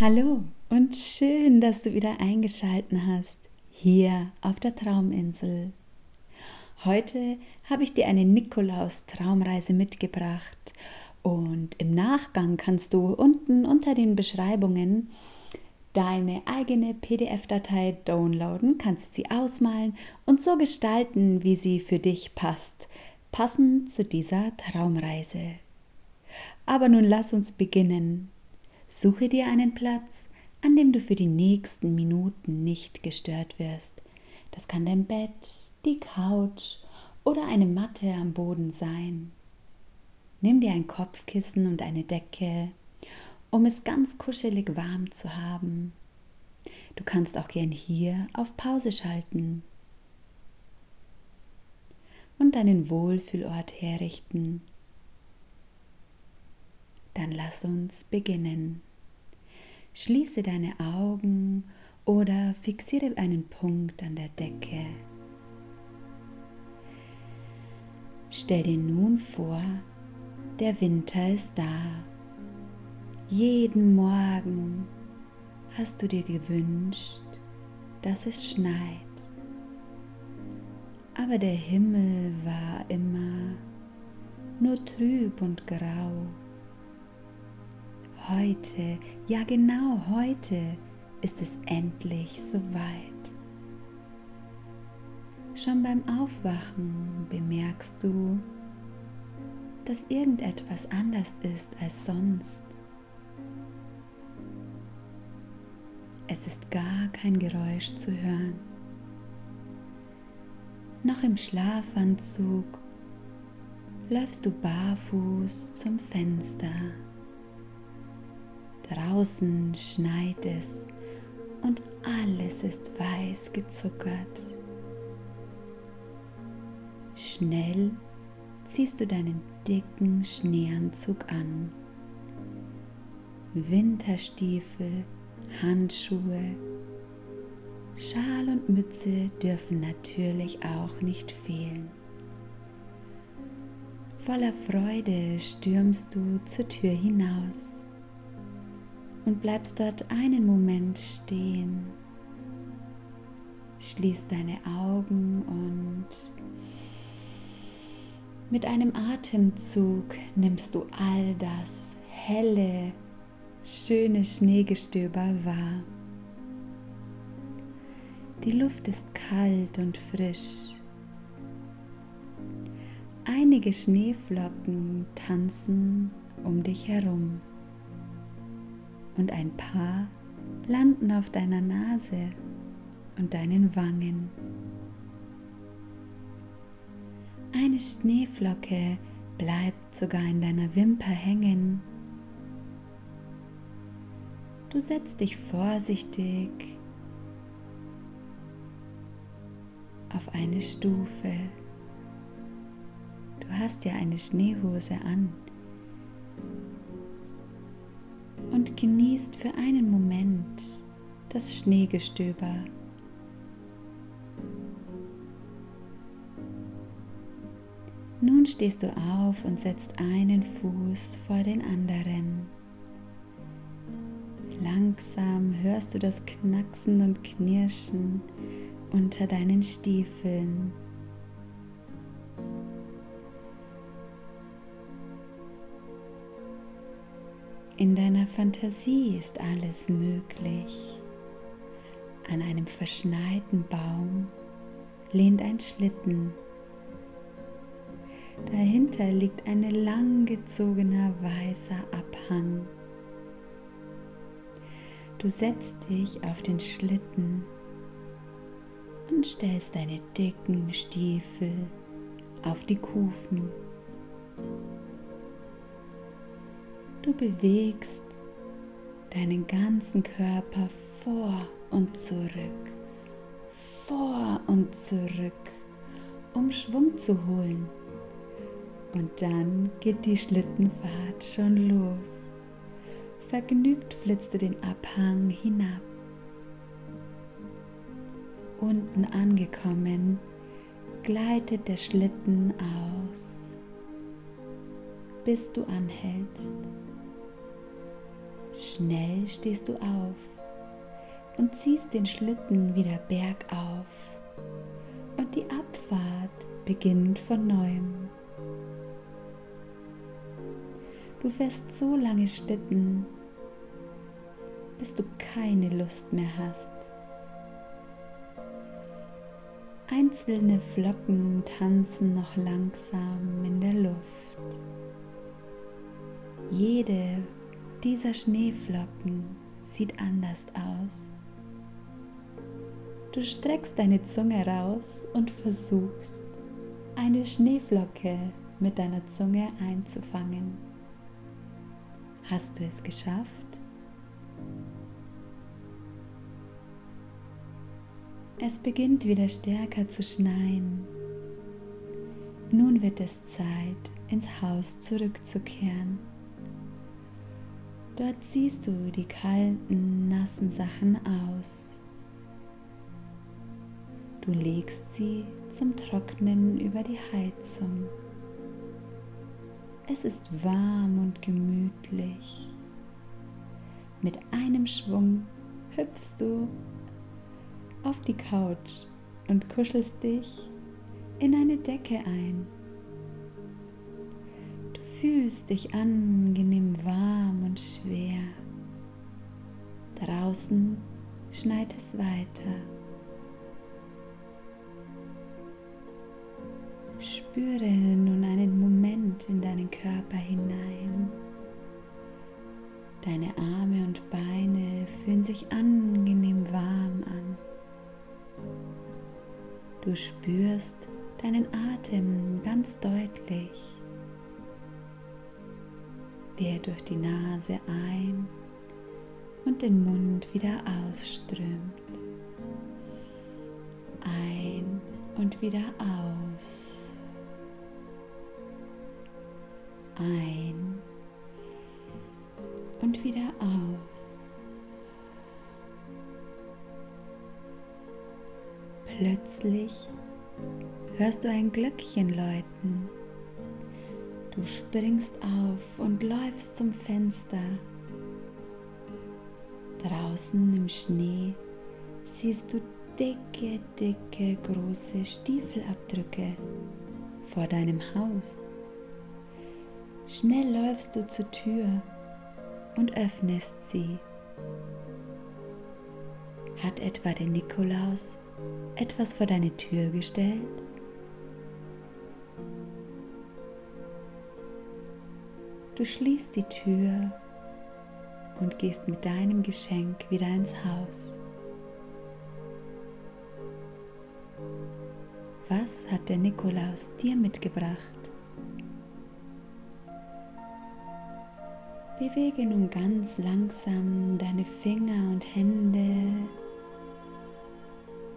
Hallo und schön, dass du wieder eingeschalten hast hier auf der Trauminsel. Heute habe ich dir eine Nikolaus-Traumreise mitgebracht und im Nachgang kannst du unten unter den Beschreibungen deine eigene PDF-Datei downloaden, kannst sie ausmalen und so gestalten, wie sie für dich passt, passend zu dieser Traumreise. Aber nun lass uns beginnen. Suche dir einen Platz, an dem du für die nächsten Minuten nicht gestört wirst. Das kann dein Bett, die Couch oder eine Matte am Boden sein. Nimm dir ein Kopfkissen und eine Decke, um es ganz kuschelig warm zu haben. Du kannst auch gern hier auf Pause schalten und deinen Wohlfühlort herrichten dann lass uns beginnen. Schließe deine Augen oder fixiere einen Punkt an der Decke. Stell dir nun vor, der Winter ist da. Jeden Morgen hast du dir gewünscht, dass es schneit. Aber der Himmel war immer nur trüb und grau. Heute, ja genau heute ist es endlich soweit. Schon beim Aufwachen bemerkst du, dass irgendetwas anders ist als sonst. Es ist gar kein Geräusch zu hören. Noch im Schlafanzug läufst du barfuß zum Fenster. Draußen schneit es und alles ist weiß gezuckert. Schnell ziehst du deinen dicken Schneeanzug an. Winterstiefel, Handschuhe, Schal und Mütze dürfen natürlich auch nicht fehlen. Voller Freude stürmst du zur Tür hinaus und bleibst dort einen Moment stehen. Schließ deine Augen und mit einem Atemzug nimmst du all das helle, schöne Schneegestöber wahr. Die Luft ist kalt und frisch. Einige Schneeflocken tanzen um dich herum und ein paar landen auf deiner Nase und deinen Wangen. Eine Schneeflocke bleibt sogar in deiner Wimper hängen. Du setzt dich vorsichtig auf eine Stufe. Du hast ja eine Schneehose an und genießt für einen Moment das Schneegestöber. Nun stehst du auf und setzt einen Fuß vor den anderen. Langsam hörst du das Knacksen und Knirschen unter deinen Stiefeln. In deiner Fantasie ist alles möglich. An einem verschneiten Baum lehnt ein Schlitten. Dahinter liegt ein langgezogener weißer Abhang. Du setzt dich auf den Schlitten und stellst deine dicken Stiefel auf die Kufen. Du bewegst deinen ganzen Körper vor und zurück, vor und zurück, um Schwung zu holen. Und dann geht die Schlittenfahrt schon los. Vergnügt flitzt du den Abhang hinab. Unten angekommen, gleitet der Schlitten aus, bis du anhältst. Schnell stehst du auf und ziehst den Schlitten wieder bergauf und die Abfahrt beginnt von neuem. Du fährst so lange Schlitten, bis du keine Lust mehr hast. Einzelne Flocken tanzen noch langsam in der Luft. Jede dieser Schneeflocken sieht anders aus. Du streckst deine Zunge raus und versuchst, eine Schneeflocke mit deiner Zunge einzufangen. Hast du es geschafft? Es beginnt wieder stärker zu schneien. Nun wird es Zeit, ins Haus zurückzukehren. Dort ziehst du die kalten, nassen Sachen aus. Du legst sie zum Trocknen über die Heizung. Es ist warm und gemütlich. Mit einem Schwung hüpfst du auf die Couch und kuschelst dich in eine Decke ein. Fühlst dich angenehm warm und schwer. Draußen schneit es weiter. Spüre nun einen Moment in deinen Körper hinein. Deine Arme und Beine fühlen sich angenehm warm an. Du spürst deinen Atem ganz deutlich, wie er durch die Nase ein und den Mund wieder ausströmt. Ein und wieder aus. Ein und wieder aus. Plötzlich hörst du ein Glöckchen läuten. Du springst auf und läufst zum Fenster. Draußen im Schnee siehst du dicke, dicke, große Stiefelabdrücke vor deinem Haus. Schnell läufst du zur Tür und öffnest sie. Hat etwa der Nikolaus etwas vor deine Tür gestellt? Du schließt die Tür und gehst mit deinem Geschenk wieder ins Haus. Was hat der Nikolaus dir mitgebracht? Bewege nun ganz langsam deine Finger und Hände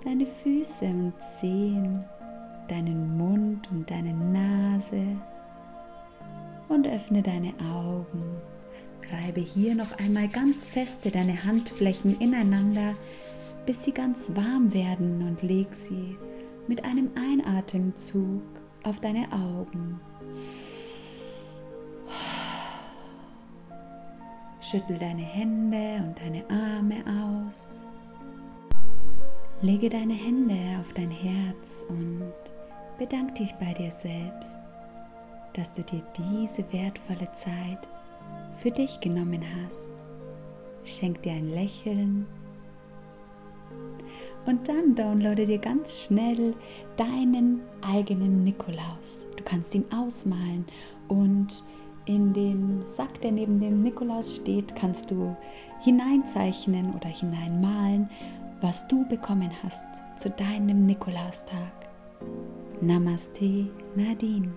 deine Füße und Zehen, deinen Mund und deine Nase und öffne deine Augen. Reibe hier noch einmal ganz feste deine Handflächen ineinander, bis sie ganz warm werden und leg sie mit einem Einatemzug auf deine Augen. Schüttel deine Hände und deine Arme aus. Lege deine Hände auf dein Herz und bedank dich bei dir selbst, dass du dir diese wertvolle Zeit für dich genommen hast. Schenk dir ein Lächeln und dann downloade dir ganz schnell deinen eigenen Nikolaus. Du kannst ihn ausmalen und in den Sack, der neben dem Nikolaus steht, kannst du hineinzeichnen oder hineinmalen was du bekommen hast zu deinem Nikolaustag. Namaste, Nadine.